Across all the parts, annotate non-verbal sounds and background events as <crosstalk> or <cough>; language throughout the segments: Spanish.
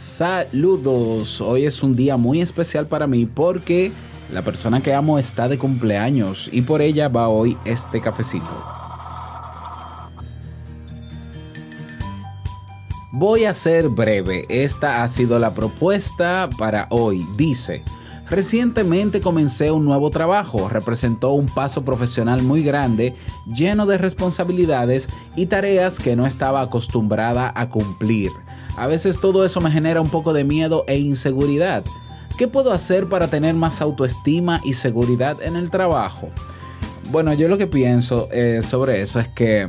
Saludos, hoy es un día muy especial para mí porque la persona que amo está de cumpleaños y por ella va hoy este cafecito. Voy a ser breve, esta ha sido la propuesta para hoy. Dice, Recientemente comencé un nuevo trabajo, representó un paso profesional muy grande, lleno de responsabilidades y tareas que no estaba acostumbrada a cumplir. A veces todo eso me genera un poco de miedo e inseguridad. ¿Qué puedo hacer para tener más autoestima y seguridad en el trabajo? Bueno, yo lo que pienso eh, sobre eso es que...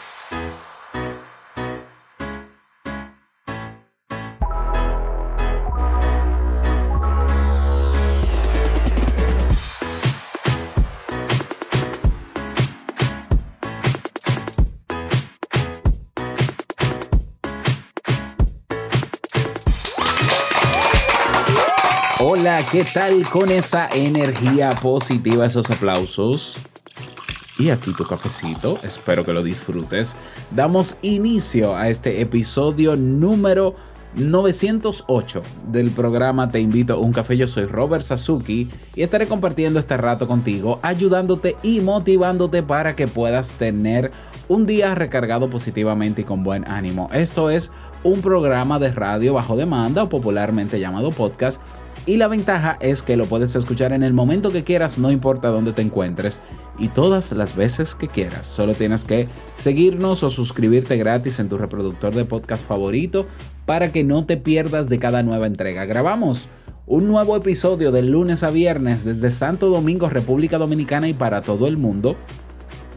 Hola, ¿qué tal con esa energía positiva, esos aplausos? Y aquí tu cafecito, espero que lo disfrutes. Damos inicio a este episodio número 908 del programa Te invito a un café. Yo soy Robert Sasuki y estaré compartiendo este rato contigo, ayudándote y motivándote para que puedas tener un día recargado positivamente y con buen ánimo. Esto es un programa de radio bajo demanda o popularmente llamado podcast y la ventaja es que lo puedes escuchar en el momento que quieras, no importa dónde te encuentres y todas las veces que quieras. Solo tienes que seguirnos o suscribirte gratis en tu reproductor de podcast favorito para que no te pierdas de cada nueva entrega. Grabamos un nuevo episodio de lunes a viernes desde Santo Domingo, República Dominicana y para todo el mundo.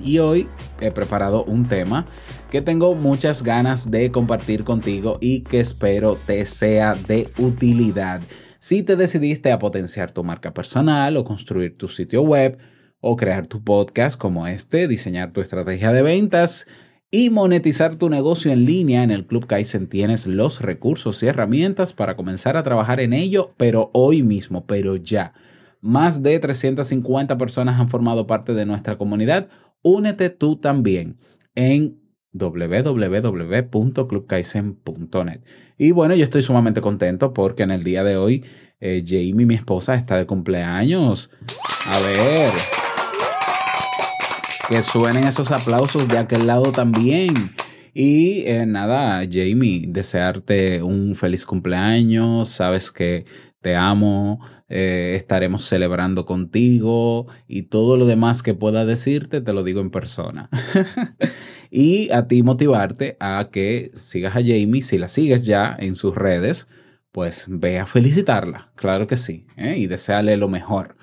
Y hoy he preparado un tema que tengo muchas ganas de compartir contigo y que espero te sea de utilidad. Si te decidiste a potenciar tu marca personal o construir tu sitio web o crear tu podcast como este, diseñar tu estrategia de ventas y monetizar tu negocio en línea, en el Club Kaizen tienes los recursos y herramientas para comenzar a trabajar en ello, pero hoy mismo, pero ya. Más de 350 personas han formado parte de nuestra comunidad. Únete tú también en www.clubkaizen.net. Y bueno, yo estoy sumamente contento porque en el día de hoy eh, Jamie, mi esposa, está de cumpleaños. A ver. Que suenen esos aplausos de aquel lado también. Y eh, nada, Jamie, desearte un feliz cumpleaños. Sabes que te amo, eh, estaremos celebrando contigo y todo lo demás que pueda decirte, te lo digo en persona. <laughs> y a ti motivarte a que sigas a Jamie, si la sigues ya en sus redes, pues ve a felicitarla, claro que sí, ¿eh? y desearle lo mejor.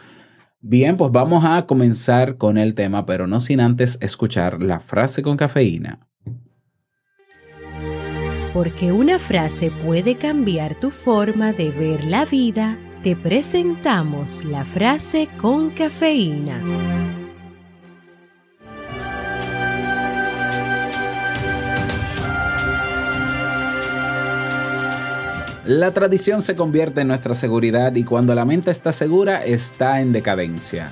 Bien, pues vamos a comenzar con el tema, pero no sin antes escuchar la frase con cafeína. Porque una frase puede cambiar tu forma de ver la vida, te presentamos la frase con cafeína. La tradición se convierte en nuestra seguridad y cuando la mente está segura está en decadencia.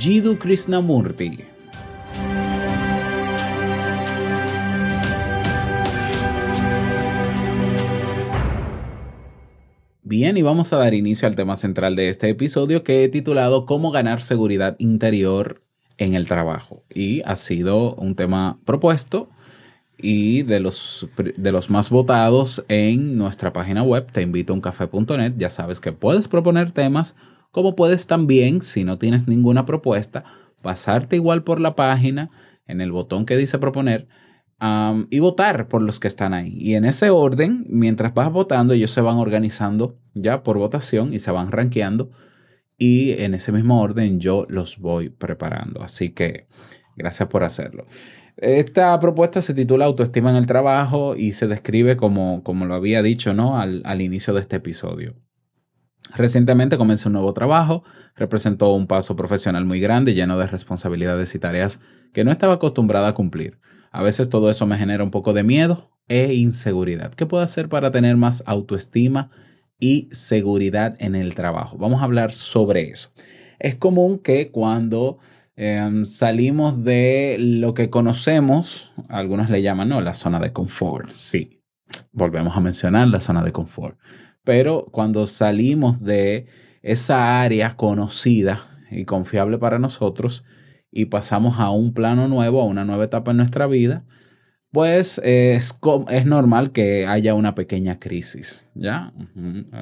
Jiddu Krishnamurti. Bien, y vamos a dar inicio al tema central de este episodio que he titulado Cómo ganar seguridad interior en el trabajo. Y ha sido un tema propuesto y de los, de los más votados en nuestra página web, te invito a uncafé.net. Ya sabes que puedes proponer temas, como puedes también, si no tienes ninguna propuesta, pasarte igual por la página en el botón que dice proponer y votar por los que están ahí. Y en ese orden, mientras vas votando, ellos se van organizando ya por votación y se van rankeando. Y en ese mismo orden yo los voy preparando. Así que gracias por hacerlo. Esta propuesta se titula Autoestima en el trabajo y se describe como, como lo había dicho ¿no? al, al inicio de este episodio. Recientemente comencé un nuevo trabajo, representó un paso profesional muy grande, lleno de responsabilidades y tareas que no estaba acostumbrada a cumplir. A veces todo eso me genera un poco de miedo e inseguridad. ¿Qué puedo hacer para tener más autoestima y seguridad en el trabajo? Vamos a hablar sobre eso. Es común que cuando em, salimos de lo que conocemos, algunos le llaman, ¿no? La zona de confort. Sí, volvemos a mencionar la zona de confort. Pero cuando salimos de esa área conocida y confiable para nosotros y pasamos a un plano nuevo, a una nueva etapa en nuestra vida, pues es, es normal que haya una pequeña crisis, ¿ya?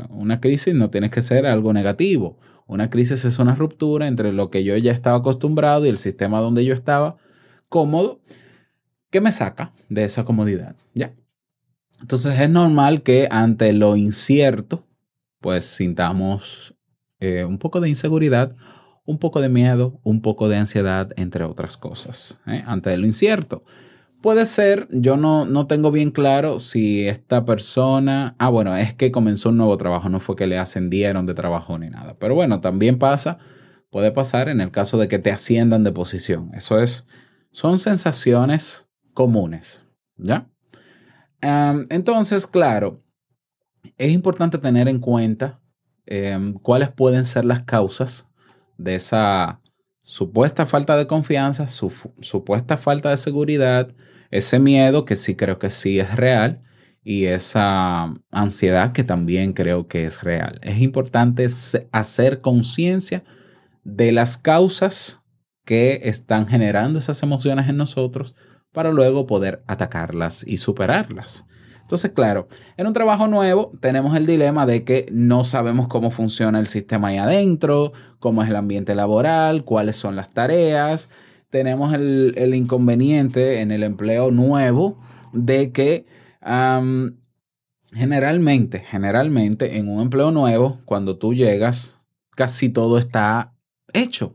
Una crisis no tiene que ser algo negativo. Una crisis es una ruptura entre lo que yo ya estaba acostumbrado y el sistema donde yo estaba cómodo que me saca de esa comodidad, ¿ya? Entonces es normal que ante lo incierto, pues sintamos eh, un poco de inseguridad, un poco de miedo, un poco de ansiedad, entre otras cosas, ¿eh? ante lo incierto. Puede ser, yo no, no tengo bien claro si esta persona, ah, bueno, es que comenzó un nuevo trabajo, no fue que le ascendieron de trabajo ni nada. Pero bueno, también pasa, puede pasar en el caso de que te asciendan de posición. Eso es, son sensaciones comunes, ¿ya? entonces, claro, es importante tener en cuenta em, cuáles pueden ser las causas de esa supuesta falta de confianza, su, supuesta falta de seguridad, ese miedo que sí creo que sí es real y esa ansiedad que también creo que es real. Es importante hacer conciencia de las causas que están generando esas emociones en nosotros para luego poder atacarlas y superarlas. Entonces, claro, en un trabajo nuevo tenemos el dilema de que no sabemos cómo funciona el sistema ahí adentro, cómo es el ambiente laboral, cuáles son las tareas. Tenemos el, inconveniente en el empleo nuevo de que generalmente, generalmente en un empleo nuevo, cuando tú llegas, casi todo está hecho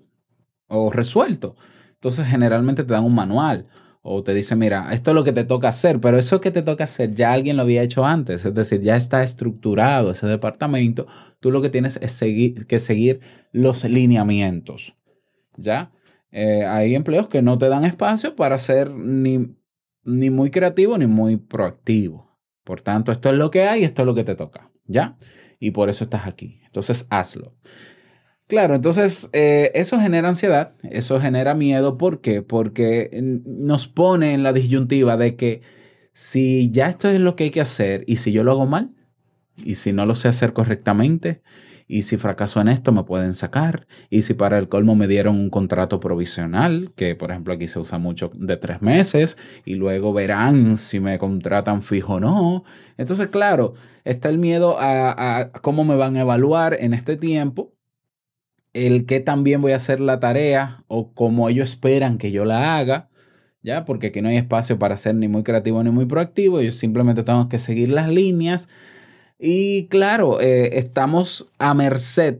o resuelto. Entonces, generalmente te dan un manual o te dice, mira, esto es lo que te toca hacer, pero eso que te toca hacer ya alguien lo había hecho antes, es decir, ya está estructurado ese departamento, tú lo que tienes es seguir, que seguir los lineamientos, ¿ya? Eh, hay empleos que no te dan espacio para ser ni, ni muy creativo ni muy proactivo. Por tanto, esto es lo que hay, esto es lo que te toca, ¿ya? Y por eso estás aquí. Entonces, hazlo. Claro, entonces eh, eso genera ansiedad, eso genera miedo. ¿Por qué? Porque nos pone en la disyuntiva de que si ya esto es lo que hay que hacer y si yo lo hago mal y si no lo sé hacer correctamente y si fracaso en esto me pueden sacar y si para el colmo me dieron un contrato provisional, que por ejemplo aquí se usa mucho de tres meses y luego verán si me contratan fijo o no. Entonces, claro, está el miedo a cómo me van a evaluar en este tiempo el que también voy a hacer la tarea o como ellos esperan que yo la haga, ¿ya? Porque aquí no hay espacio para ser ni muy creativo ni muy proactivo, yo simplemente tengo que seguir las líneas. Y claro, eh, estamos a merced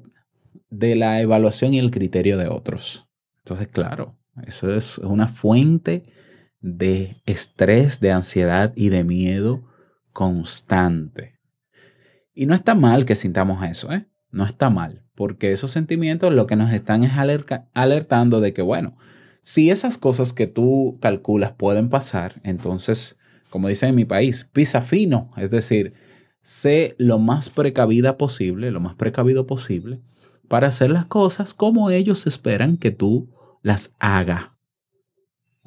de la evaluación y el criterio de otros. Entonces, claro, eso es una fuente de estrés, de ansiedad y de miedo constante. Y no está mal que sintamos eso, ¿eh? No está mal porque esos sentimientos lo que nos están es alertando de que, bueno, si esas cosas que tú calculas pueden pasar, entonces, como dicen en mi país, pisa fino, es decir, sé lo más precavida posible, lo más precavido posible, para hacer las cosas como ellos esperan que tú las hagas.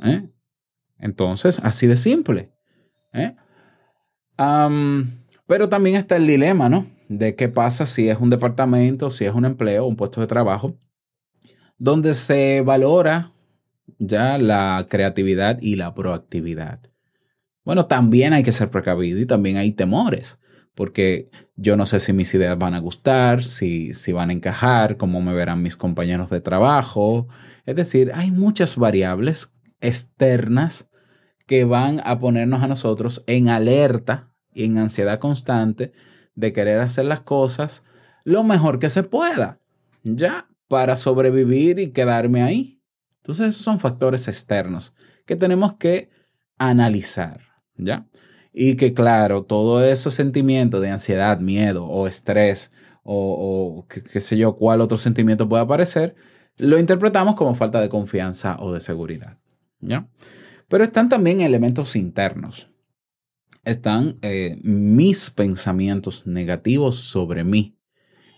¿Eh? Entonces, así de simple. ¿eh? pero también está el dilema, ¿no? de qué pasa si es un departamento, si es un empleo, un puesto de trabajo, donde se valora ya la creatividad y la proactividad. Bueno, también hay que ser precavido y también hay temores, porque yo no sé si mis ideas van a gustar, si, si van a encajar, cómo me verán mis compañeros de trabajo. Es decir, hay muchas variables externas que van a ponernos a nosotros en alerta y en ansiedad constante de querer hacer las cosas lo mejor que se pueda, ya, para sobrevivir y quedarme ahí. Entonces esos son factores externos que tenemos que analizar, ¿ya? Y que claro, todo esos sentimientos de ansiedad, miedo o estrés o, qué, sé yo, cuál otro sentimiento puede aparecer, lo interpretamos como falta de confianza o de seguridad, ¿ya? Pero están también elementos internos. Están eh, mis pensamientos negativos sobre mí.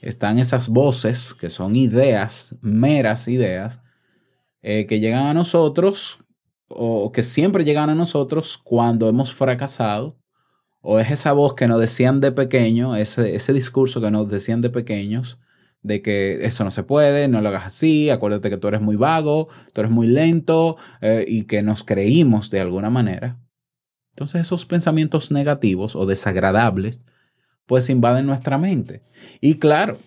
Están esas voces que son ideas, meras ideas, eh, que llegan a nosotros o que siempre llegan a nosotros cuando hemos fracasado, o es esa voz que nos decían de pequeño, ese, ese discurso que nos decían de pequeños, de que eso no se puede, no lo hagas así, acuérdate que tú eres muy vago, tú eres muy lento, eh, y que nos creímos de alguna manera. Entonces esos pensamientos negativos o desagradables, pues invaden nuestra mente. Y claro,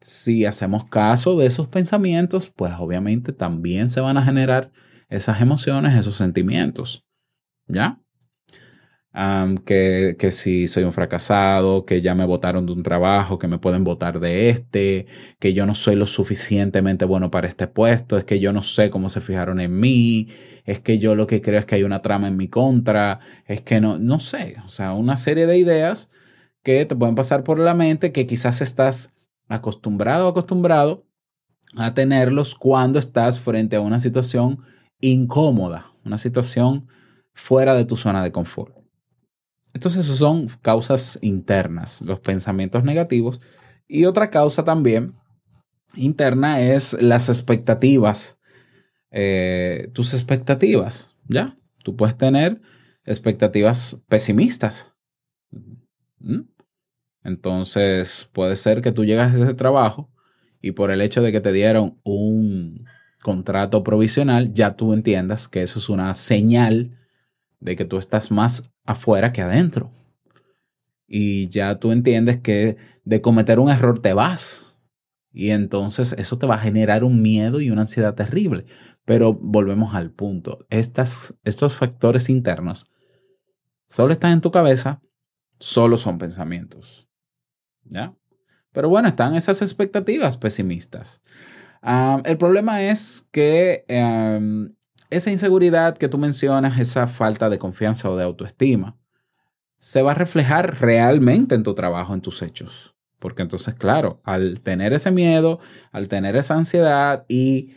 si hacemos caso de esos pensamientos, pues obviamente también se van a generar esas emociones, esos sentimientos. ¿Ya? que, que, si soy un fracasado, que ya me votaron de un trabajo, que me pueden votar de este, que yo no soy lo suficientemente bueno para este puesto, es que yo no sé cómo se fijaron en mí, es que yo lo que creo es que hay una trama en mi contra, es que no, no sé, o sea, una serie de ideas que te pueden pasar por la mente que quizás estás acostumbrado acostumbrado a tenerlos cuando estás frente a una situación incómoda, una situación fuera de tu zona de confort. Entonces, eso son causas internas, los pensamientos negativos. Y otra causa también interna es las expectativas, eh, tus expectativas, ¿ya? Tú puedes tener expectativas pesimistas. ¿Mm? Entonces, puede ser que tú llegas a ese trabajo y por el hecho de que te dieron un contrato provisional, ya tú entiendas que eso es una señal de que tú estás más afuera que adentro. Y ya tú entiendes que de cometer un error te vas. Y entonces eso te va a generar un miedo y una ansiedad terrible. Pero volvemos al punto. Estas, estos factores internos solo están en tu cabeza, solo son pensamientos. ¿Ya? Pero bueno, están esas expectativas pesimistas. Ah, el problema es que em, esa inseguridad que tú mencionas, esa falta de confianza o de autoestima, se va a reflejar realmente en tu trabajo, en tus hechos. Porque entonces, claro, al tener ese miedo, al tener esa ansiedad y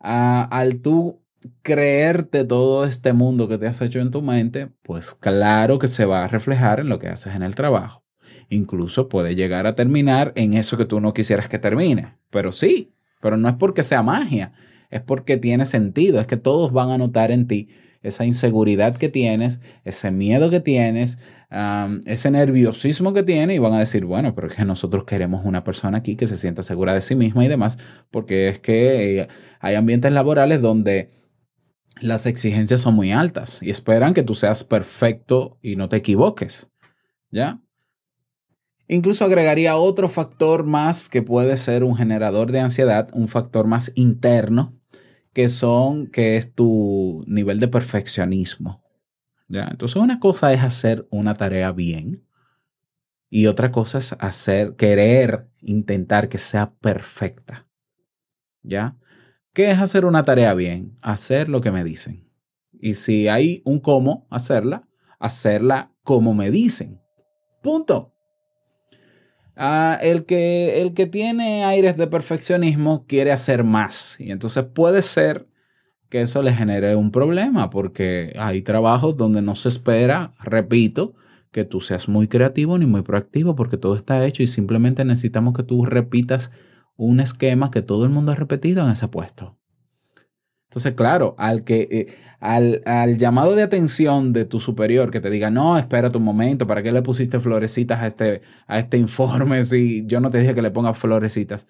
ah, al tú creerte todo este mundo que te has hecho en tu mente, pues claro que se va a reflejar en lo que haces en el trabajo. Incluso puede llegar a terminar en eso que tú no quisieras que termine. Pero sí, pero no es porque sea magia, es porque tiene sentido, es que todos van a notar en ti esa inseguridad que tienes, ese miedo que tienes, ese nerviosismo que tienes y van a decir, bueno, pero es que nosotros queremos una persona aquí que se sienta segura de sí misma y demás, porque es que eh, hay ambientes laborales donde las exigencias son muy altas y esperan que tú seas perfecto y no te equivoques, ¿ya? Incluso agregaría otro factor más que puede ser un generador de ansiedad, un factor más interno, que son, que es tu nivel de perfeccionismo. ¿ya? Entonces una cosa es hacer una tarea bien y otra cosa es hacer, querer intentar que sea perfecta. ¿Ya? ¿Qué es hacer una tarea bien? Hacer lo que me dicen. Y si hay un cómo hacerla, hacerla como me dicen. Punto. Ah, el, que, el que tiene aires de perfeccionismo quiere hacer más. Y entonces puede ser que eso le genere un problema porque hay trabajos donde no se espera, repito, que tú seas muy creativo ni muy proactivo porque todo está hecho y simplemente necesitamos que tú repitas un esquema que todo el mundo ha repetido en ese puesto. Entonces, claro, al, que, eh, al, al, llamado de atención de tu superior que te diga, no, espera tu momento, ¿para qué le pusiste florecitas a este, a este informe <laughs> si yo no te dije que le ponga florecitas?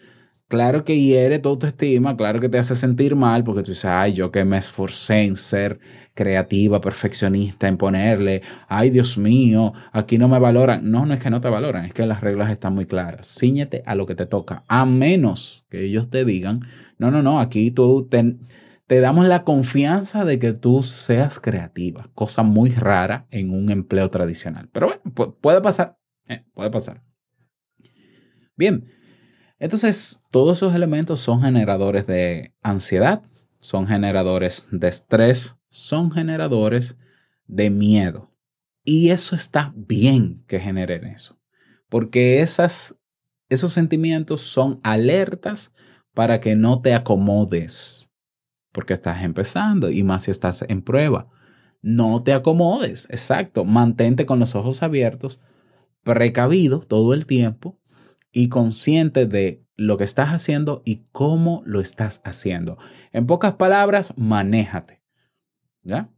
Claro que hiere tu autoestima, claro que te hace sentir mal porque tú dices, ay, yo que me esforcé en ser creativa, perfeccionista, en ponerle, ay, Dios mío, aquí no me valoran. No, no es que no te valoran, es que las reglas están muy claras. Cíñete a lo que te toca, a menos que ellos te digan, no, no, no, aquí tú ten te damos la confianza de que tú seas creativa, cosa muy rara en un empleo tradicional. Pero bueno, puede pasar, eh, puede pasar. Bien, entonces todos esos elementos son generadores de ansiedad, son generadores de estrés, son generadores de miedo. Y eso está bien que generen eso, porque esas, esos sentimientos son alertas para que no te acomodes porque estás empezando y más si estás en prueba. No te acomodes, exacto, mantente con los ojos abiertos, precavido todo el tiempo y consciente de lo que estás haciendo y cómo lo estás haciendo. En pocas palabras, manéjate. ¿Ya?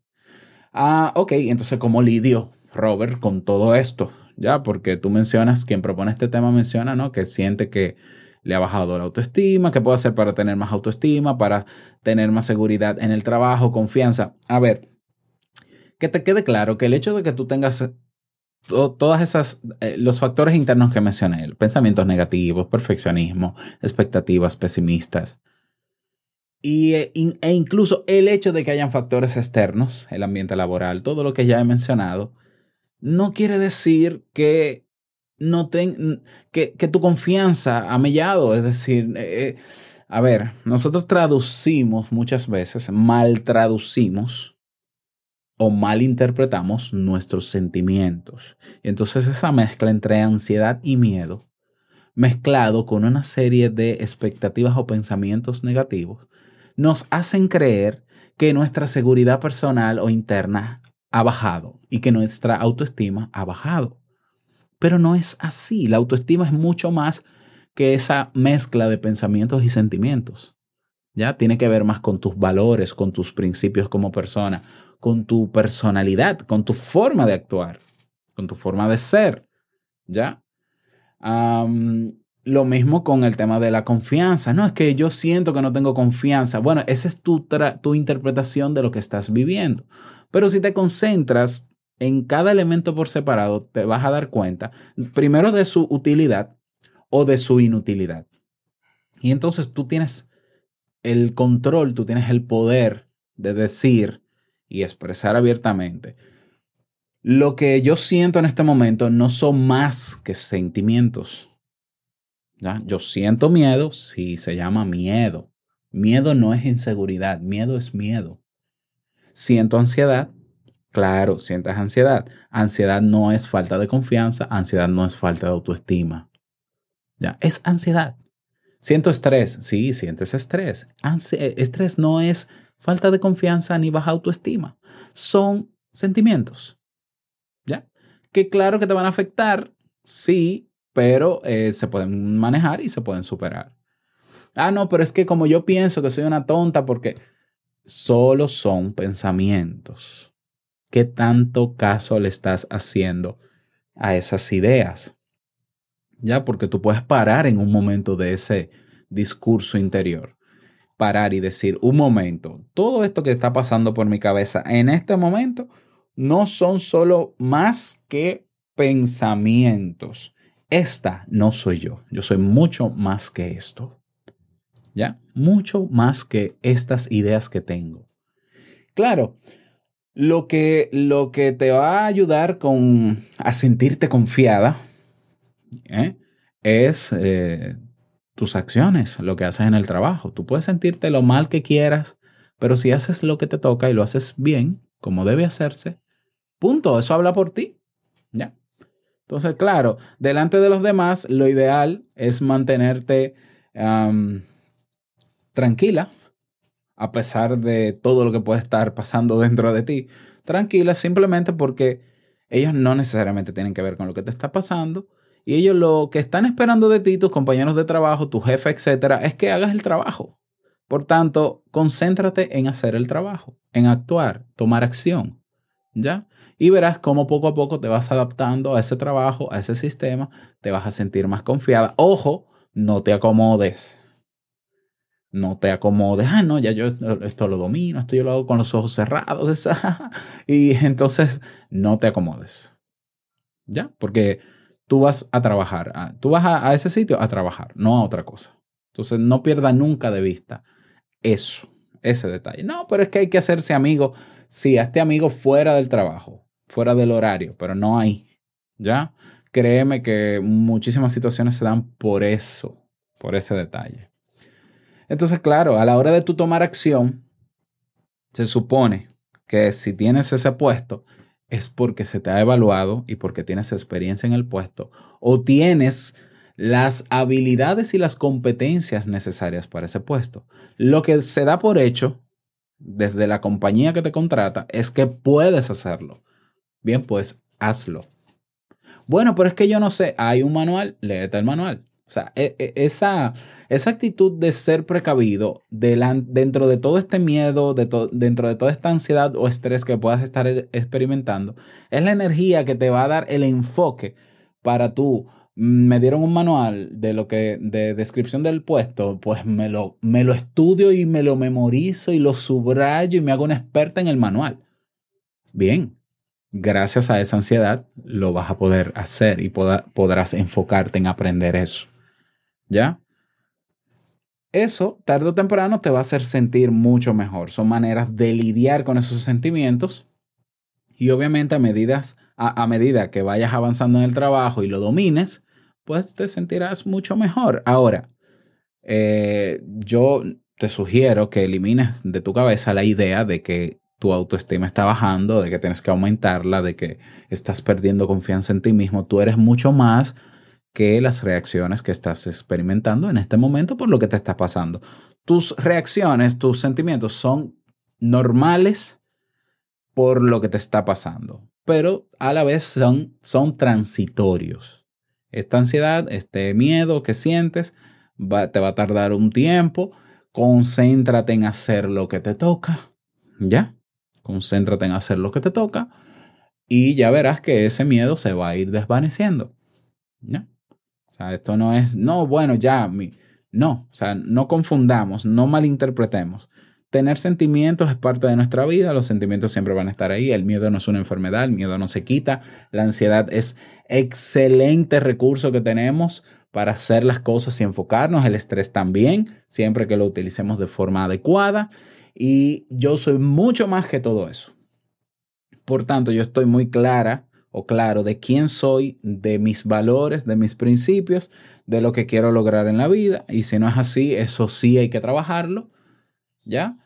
Ah, ok, entonces, ¿cómo lidio Robert con todo esto? ¿Ya? Porque tú mencionas, quien propone este tema menciona, ¿no? Que siente que le ha bajado la autoestima, qué puedo hacer para tener más autoestima, para tener más seguridad en el trabajo, confianza. A ver, que te quede claro que el hecho de que tú tengas eh, todas esas, eh, los factores internos que mencioné, pensamientos negativos, perfeccionismo, expectativas pesimistas, y, e, e incluso el hecho de que hayan factores externos, el ambiente laboral, todo lo que ya he mencionado, no quiere decir que no ten, que, tu confianza ha mellado. Es decir, eh, eh, a ver, nosotros traducimos muchas veces, mal traducimos o mal interpretamos nuestros sentimientos. Y entonces esa mezcla entre ansiedad y miedo, mezclado con una serie de expectativas o pensamientos negativos, nos hacen creer que nuestra seguridad personal o interna ha bajado y que nuestra autoestima ha bajado. Pero no es así. La autoestima es mucho más que esa mezcla de pensamientos y sentimientos. ¿Ya? Tiene que ver más con tus valores, con tus principios como persona, con tu personalidad, con tu forma de actuar, con tu forma de ser. ¿Ya? lo mismo con el tema de la confianza. No, es que yo siento que no tengo confianza. Bueno, esa es tu, tu interpretación de lo que estás viviendo. Pero si te concentras en cada elemento por separado te vas a dar cuenta, primero de su utilidad o de su inutilidad. Y entonces tú tienes el control, tú tienes el poder de decir y expresar abiertamente. Lo que yo siento en este momento no son más que sentimientos. ¿Ya? Yo siento miedo, sí, se llama miedo. Miedo no es inseguridad, miedo es miedo. Siento ansiedad, Claro, sientes ansiedad. Ansiedad no es falta de confianza, ansiedad no es falta de autoestima. Ya, es ansiedad. Siento estrés, sí, sientes estrés. Eh, estrés no es falta de confianza ni baja autoestima. Son sentimientos. ¿Ya? Que claro que te van a afectar, sí, pero eh, se pueden manejar y se pueden superar. Ah, no, pero es que como yo pienso que soy una tonta porque solo son pensamientos qué tanto caso le estás haciendo a esas ideas. Ya, porque tú puedes parar en un momento de ese discurso interior. Parar y decir, un momento, todo esto que está pasando por mi cabeza en este momento no son solo más que pensamientos. Esta no soy yo. Yo soy mucho más que esto. ¿Ya? Mucho más que estas ideas que tengo. Claro, lo que, lo que te va a ayudar con, a sentirte confiada ¿eh? es eh, tus acciones, lo que haces en el trabajo. Tú puedes sentirte lo mal que quieras, pero si haces lo que te toca y lo haces bien, como debe hacerse, punto, eso habla por ti. ¿Ya? Entonces, claro, delante de los demás, lo ideal es mantenerte tranquila, a pesar de todo lo que puede estar pasando dentro de ti, tranquila simplemente porque ellos no necesariamente tienen que ver con lo que te está pasando y ellos lo que están esperando de ti, tus compañeros de trabajo, tu jefe, etcétera, es que hagas el trabajo. Por tanto, concéntrate en hacer el trabajo, en actuar, tomar acción, ¿ya? Y verás cómo poco a poco te vas adaptando a ese trabajo, a ese sistema, te vas a sentir más confiada. Ojo, no te acomodes no te acomodes, ah, no, ya yo esto, lo domino, esto yo lo hago con los ojos cerrados, <laughs> y entonces no te acomodes, ¿ya? Porque tú vas a trabajar, tú vas a, ese sitio a trabajar, no a otra cosa. Entonces no pierda nunca de vista eso, ese detalle. No, pero es que hay que hacerse amigo. Sí, hazte amigo fuera del trabajo, fuera del horario, pero no ahí. ¿Ya? Créeme que muchísimas situaciones se dan por eso, por ese detalle. Entonces, claro, a la hora de tú tomar acción, se supone que si tienes ese puesto, es porque se te ha evaluado y porque tienes experiencia en el puesto o tienes las habilidades y las competencias necesarias para ese puesto. Lo que se da por hecho desde la compañía que te contrata es que puedes hacerlo. Bien, pues hazlo. Bueno, pero es que yo no sé, hay un manual, léete el manual. O sea, e, e, esa, esa actitud de ser precavido dentro de todo este miedo, dentro de toda esta ansiedad o estrés que puedas estar e, experimentando, es la energía que te va a dar el enfoque para tú. Mm, me dieron un manual de lo que, de descripción del puesto, pues me lo, me lo estudio y me lo memorizo y lo subrayo y me hago una experta en el manual. Bien, gracias a esa ansiedad lo vas a poder hacer y podrás enfocarte en aprender eso. ¿Ya? Eso, tarde o temprano, te va a hacer sentir mucho mejor. Son maneras de lidiar con esos sentimientos. Y obviamente a, medidas, a, medida que vayas avanzando en el trabajo y lo domines, pues te sentirás mucho mejor. Ahora, eh, yo te sugiero que elimines de tu cabeza la idea de que tu autoestima está bajando, de que tienes que aumentarla, de que estás perdiendo confianza en ti mismo. Tú eres mucho más que las reacciones que estás experimentando en este momento por lo que te está pasando. Tus reacciones, tus sentimientos son normales por lo que te está pasando, pero a la vez son, son transitorios. Esta ansiedad, este miedo que sientes, te va a tardar un tiempo. Concéntrate en hacer lo que te toca. ¿Ya? Concéntrate en hacer lo que te toca y ya verás que ese miedo se va a ir desvaneciendo. ¿Ya? Esto no es, no, bueno, ya, no, o sea, no confundamos, no malinterpretemos. Tener sentimientos es parte de nuestra vida, los sentimientos siempre van a estar ahí, el miedo no es una enfermedad, el miedo no se quita, la ansiedad es excelente recurso que tenemos para hacer las cosas y enfocarnos, el estrés también, siempre que lo utilicemos de forma adecuada y yo soy mucho más que todo eso. Por tanto, yo estoy muy clara o claro de quién soy, de mis valores, de mis principios, de lo que quiero lograr en la vida. Y si no es así, eso sí hay que trabajarlo, ¿ya?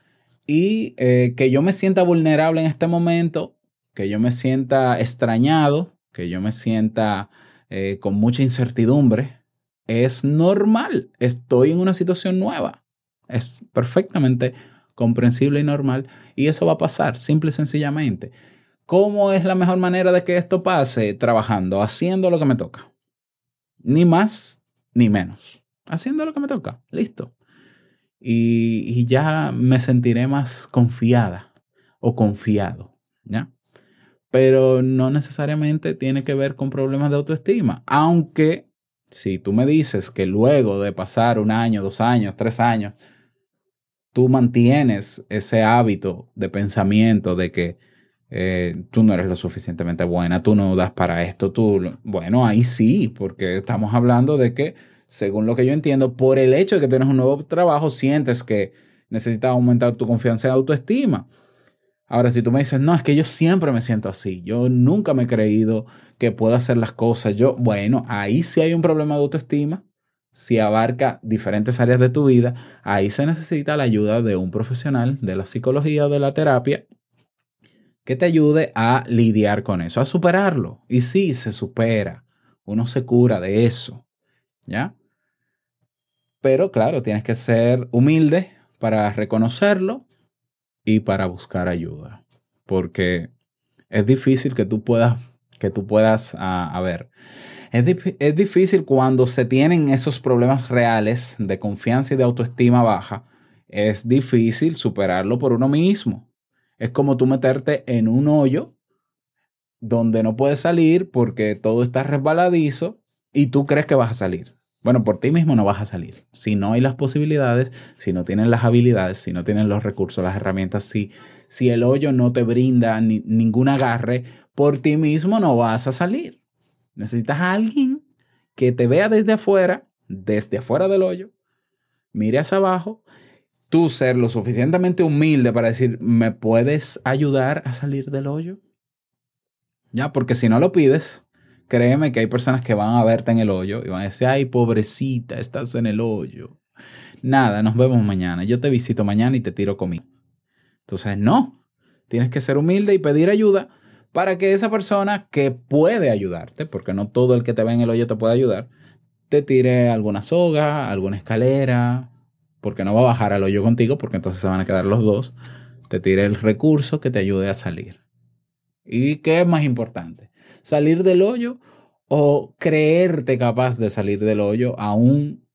Y eh, que yo me sienta vulnerable en este momento, que yo me sienta extrañado, que yo me sienta eh, con mucha incertidumbre, es normal. Estoy en una situación nueva. Es perfectamente comprensible y normal. Y eso va a pasar, simple y sencillamente. ¿Cómo es la mejor manera de que esto pase? Trabajando, haciendo lo que me toca. Ni más ni menos. Haciendo lo que me toca. Listo. Y, ya me sentiré más confiada o confiado. ¿Ya? Pero no necesariamente tiene que ver con problemas de autoestima. Aunque si tú me dices que luego de pasar un año, dos años, tres años, tú mantienes ese hábito de pensamiento de que eh, tú no eres lo suficientemente buena, tú no das para esto, tú, bueno, ahí sí, porque estamos hablando de que, según lo que yo entiendo, por el hecho de que tienes un nuevo trabajo, sientes que necesitas aumentar tu confianza y autoestima. Ahora, si tú me dices, no, es que yo siempre me siento así, yo nunca me he creído que puedo hacer las cosas, yo, bueno, ahí sí hay un problema de autoestima, si abarca diferentes áreas de tu vida, ahí se necesita la ayuda de un profesional de la psicología o de la terapia que te ayude a lidiar con eso, a superarlo. Y sí, se supera, uno se cura de eso, ¿ya? Pero claro, tienes que ser humilde para reconocerlo y para buscar ayuda, porque es difícil que tú puedas, que tú puedas, ah, ver, es, es difícil cuando se tienen esos problemas reales de confianza y de autoestima baja, es difícil superarlo por uno mismo. Es como tú meterte en un hoyo donde no puedes salir porque todo está resbaladizo y tú crees que vas a salir. Bueno, por ti mismo no vas a salir. Si no hay las posibilidades, si no tienes las habilidades, si no tienes los recursos, las herramientas, si, si el hoyo no te brinda ningún agarre, por ti mismo no vas a salir. Necesitas a alguien que te vea desde afuera, desde afuera del hoyo, mire hacia abajo tú ser lo suficientemente humilde para decir, ¿me puedes ayudar a salir del hoyo? Ya, porque si no lo pides, créeme que hay personas que van a verte en el hoyo y van a decir, ay, pobrecita, estás en el hoyo. Nada, nos vemos mañana. Yo te visito mañana y te tiro conmigo. Entonces, no, tienes que ser humilde y pedir ayuda para que esa persona que puede ayudarte, porque no todo el que te ve en el hoyo te puede ayudar, te tire alguna soga, alguna escalera, porque no va a bajar al hoyo contigo, porque entonces se van a quedar los dos, te tire el recurso que te ayude a salir. ¿Y qué es más importante? ¿Salir del hoyo o creerte capaz de salir del hoyo aún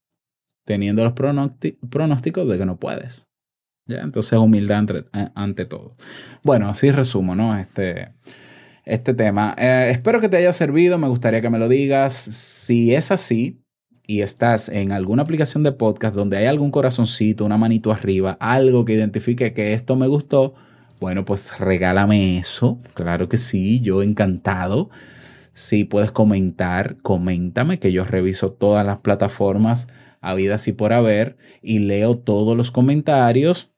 teniendo los pronósticos de que no puedes? ¿Ya? Entonces humildad eh, ante, todo. Bueno, así resumo, ¿no? Este, este tema. Eh, espero que te haya servido, me gustaría que me lo digas. Si es así, y estás en alguna aplicación de podcast donde hay algún corazoncito, una manito arriba, algo que identifique que esto me gustó, bueno, pues regálame eso. Claro que sí, yo encantado. Si puedes comentar, coméntame que yo reviso todas las plataformas habidas y por haber y leo todos los comentarios.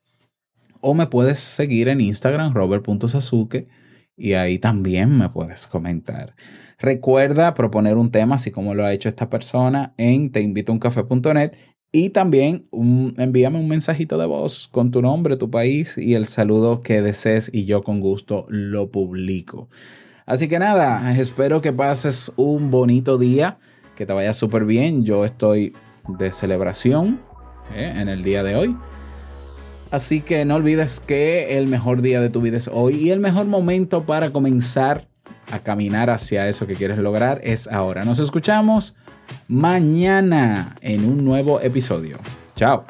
O me puedes seguir en Instagram, robert.sasuke, y ahí también me puedes comentar. Recuerda proponer un tema, así como lo ha hecho esta persona, en teinvitouncafe.net y también envíame un mensajito de voz con tu nombre, tu país y el saludo que desees y yo con gusto lo publico. Así que nada, espero que pases un bonito día, que te vaya súper bien. Yo estoy de celebración eh, en el día de hoy. Así que no olvides que el mejor día de tu vida es hoy y el mejor momento para comenzar a caminar hacia eso que quieres lograr es ahora. Nos escuchamos mañana en un nuevo episodio. Chao.